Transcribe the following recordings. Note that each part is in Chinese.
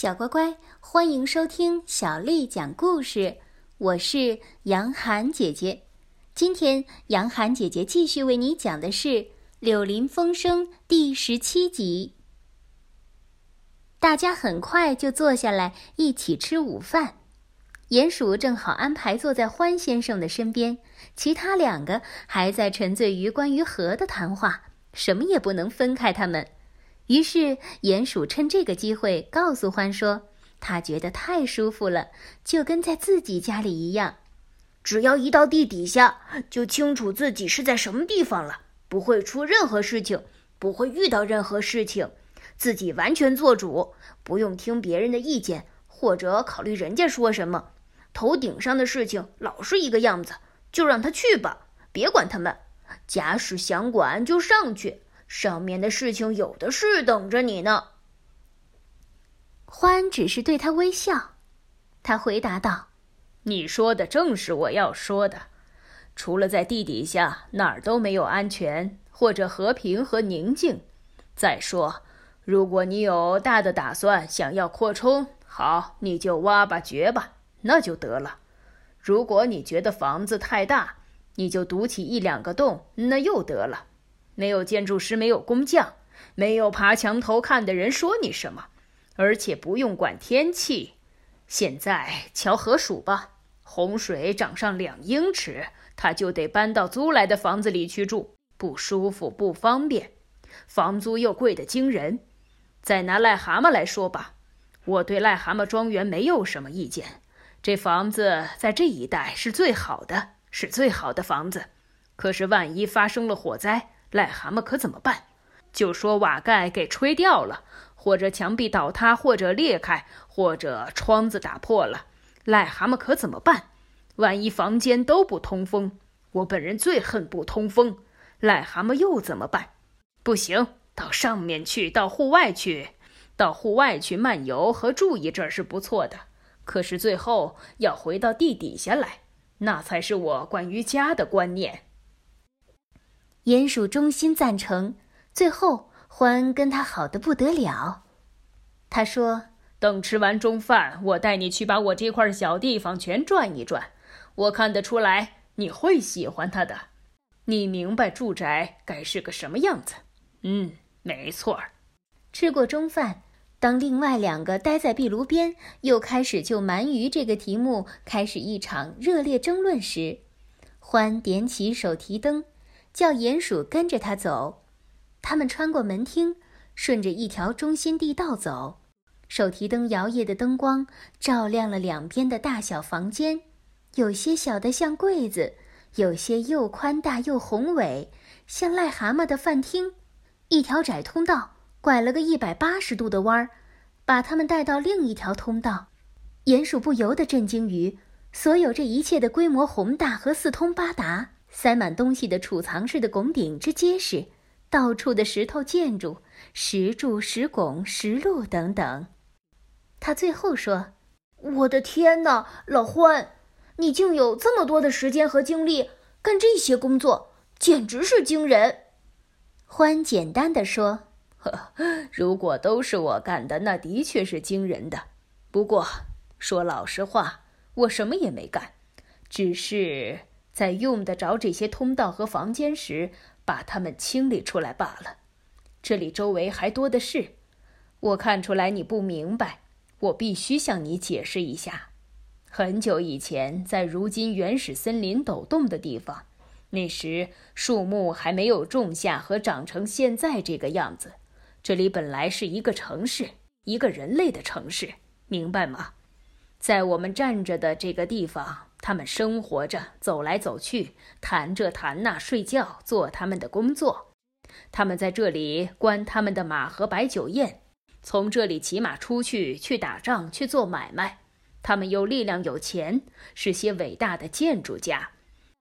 小乖乖，欢迎收听小丽讲故事。我是杨涵姐姐。今天，杨涵姐姐继续为你讲的是《柳林风声》第十七集。大家很快就坐下来一起吃午饭。鼹鼠正好安排坐在欢先生的身边，其他两个还在沉醉于关于河的谈话，什么也不能分开他们。于是，鼹鼠趁这个机会告诉獾说：“他觉得太舒服了，就跟在自己家里一样。只要一到地底下，就清楚自己是在什么地方了，不会出任何事情，不会遇到任何事情，自己完全做主，不用听别人的意见或者考虑人家说什么。头顶上的事情老是一个样子，就让他去吧，别管他们。假使想管，就上去。”上面的事情有的是等着你呢。欢只是对他微笑，他回答道：“你说的正是我要说的。除了在地底下，哪儿都没有安全或者和平和宁静。再说，如果你有大的打算，想要扩充，好，你就挖吧掘吧，那就得了。如果你觉得房子太大，你就堵起一两个洞，那又得了。”没有建筑师，没有工匠，没有爬墙头看的人说你什么，而且不用管天气。现在瞧河鼠吧，洪水涨上两英尺，他就得搬到租来的房子里去住，不舒服，不方便，房租又贵得惊人。再拿癞蛤蟆来说吧，我对癞蛤蟆庄园没有什么意见，这房子在这一带是最好的，是最好的房子。可是万一发生了火灾，癞蛤蟆可怎么办？就说瓦盖给吹掉了，或者墙壁倒塌，或者裂开，或者窗子打破了，癞蛤蟆可怎么办？万一房间都不通风，我本人最恨不通风，癞蛤蟆又怎么办？不行，到上面去，到户外去，到户外去漫游和住一阵是不错的，可是最后要回到地底下来，那才是我关于家的观念。鼹鼠衷心赞成，最后欢跟他好的不得了。他说：“等吃完中饭，我带你去把我这块小地方全转一转。我看得出来你会喜欢它的。你明白住宅该是个什么样子？嗯，没错儿。”吃过中饭，当另外两个待在壁炉边，又开始就鳗鱼这个题目开始一场热烈争论时，欢点起手提灯。叫鼹鼠跟着他走，他们穿过门厅，顺着一条中心地道走。手提灯摇曳的灯光照亮了两边的大小房间，有些小的像柜子，有些又宽大又宏伟，像癞蛤蟆的饭厅。一条窄通道拐了个一百八十度的弯儿，把他们带到另一条通道。鼹鼠不由得震惊于所有这一切的规模宏大和四通八达。塞满东西的储藏室的拱顶之结实，到处的石头建筑、石柱、石拱、石路等等。他最后说：“我的天哪，老欢，你竟有这么多的时间和精力干这些工作，简直是惊人。”欢简单的说：“呵，如果都是我干的，那的确是惊人的。不过说老实话，我什么也没干，只是……”在用得着这些通道和房间时，把它们清理出来罢了。这里周围还多的是。我看出来你不明白，我必须向你解释一下。很久以前，在如今原始森林抖动的地方，那时树木还没有种下和长成现在这个样子。这里本来是一个城市，一个人类的城市，明白吗？在我们站着的这个地方。他们生活着，走来走去，谈这谈那，睡觉，做他们的工作。他们在这里观他们的马和摆酒宴，从这里骑马出去，去打仗，去做买卖。他们有力量，有钱，是些伟大的建筑家。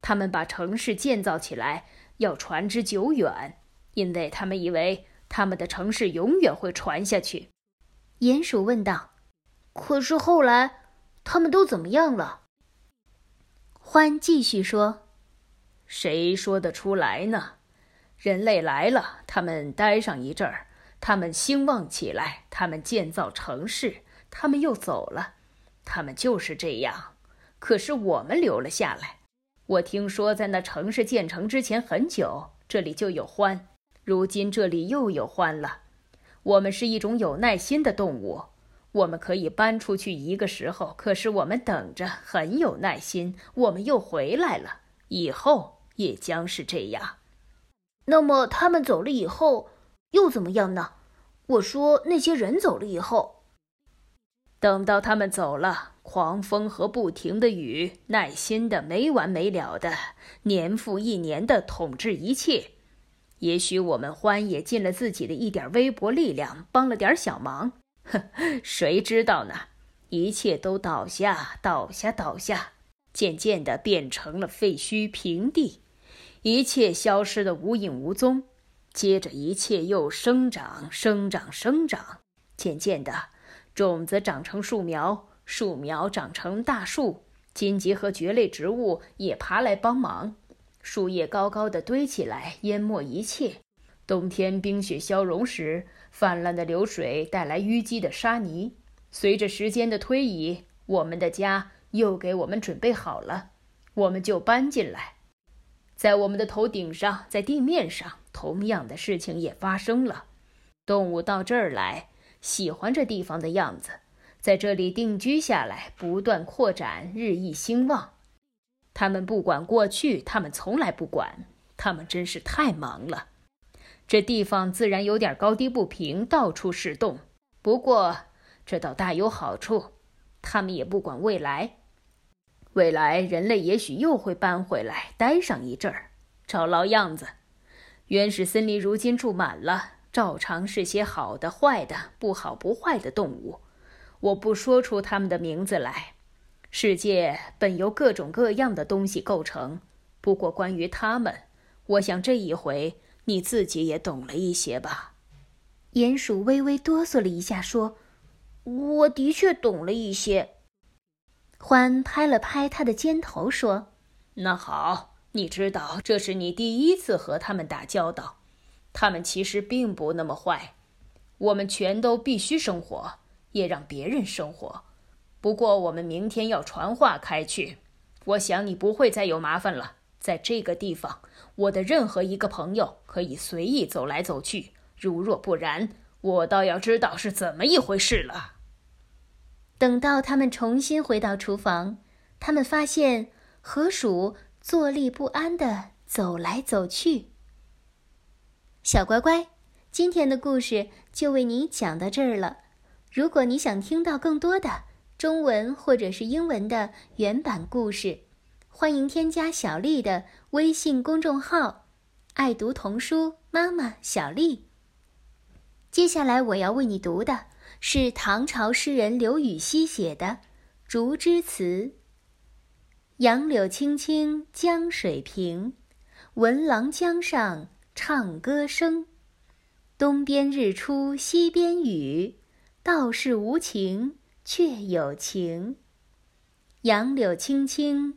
他们把城市建造起来，要传之久远，因为他们以为他们的城市永远会传下去。鼹鼠问道：“可是后来，他们都怎么样了？”欢继续说：“谁说得出来呢？人类来了，他们待上一阵儿，他们兴旺起来，他们建造城市，他们又走了。他们就是这样。可是我们留了下来。我听说，在那城市建成之前很久，这里就有獾。如今这里又有獾了。我们是一种有耐心的动物。我们可以搬出去一个时候，可是我们等着，很有耐心。我们又回来了，以后也将是这样。那么他们走了以后又怎么样呢？我说那些人走了以后，等到他们走了，狂风和不停的雨，耐心的没完没了的，年复一年的统治一切。也许我们欢也尽了自己的一点微薄力量，帮了点小忙。哼，谁知道呢？一切都倒下，倒下，倒下，渐渐的变成了废墟平地，一切消失的无影无踪。接着，一切又生长，生长，生长。渐渐的，种子长成树苗，树苗长成大树，荆棘和蕨类植物也爬来帮忙，树叶高高的堆起来，淹没一切。冬天冰雪消融时。泛滥的流水带来淤积的沙泥。随着时间的推移，我们的家又给我们准备好了，我们就搬进来。在我们的头顶上，在地面上，同样的事情也发生了。动物到这儿来，喜欢这地方的样子，在这里定居下来，不断扩展，日益兴旺。他们不管过去，他们从来不管，他们真是太忙了。这地方自然有点高低不平，到处是洞。不过这倒大有好处，他们也不管未来。未来人类也许又会搬回来，待上一阵儿，找老样子。原始森林如今住满了，照常是些好的、坏的、不好不坏的动物。我不说出他们的名字来。世界本由各种各样的东西构成，不过关于他们，我想这一回。你自己也懂了一些吧？鼹鼠微微哆嗦了一下，说：“我的确懂了一些。”欢拍了拍他的肩头，说：“那好，你知道这是你第一次和他们打交道。他们其实并不那么坏。我们全都必须生活，也让别人生活。不过我们明天要传话开去。我想你不会再有麻烦了。”在这个地方，我的任何一个朋友可以随意走来走去。如若不然，我倒要知道是怎么一回事了。等到他们重新回到厨房，他们发现河鼠坐立不安地走来走去。小乖乖，今天的故事就为你讲到这儿了。如果你想听到更多的中文或者是英文的原版故事，欢迎添加小丽的微信公众号“爱读童书妈妈小丽”。接下来我要为你读的是唐朝诗人刘禹锡写的《竹枝词》：“杨柳青青江水平，闻郎江上唱歌声。东边日出西边雨，道是无晴却有晴。杨柳青青。”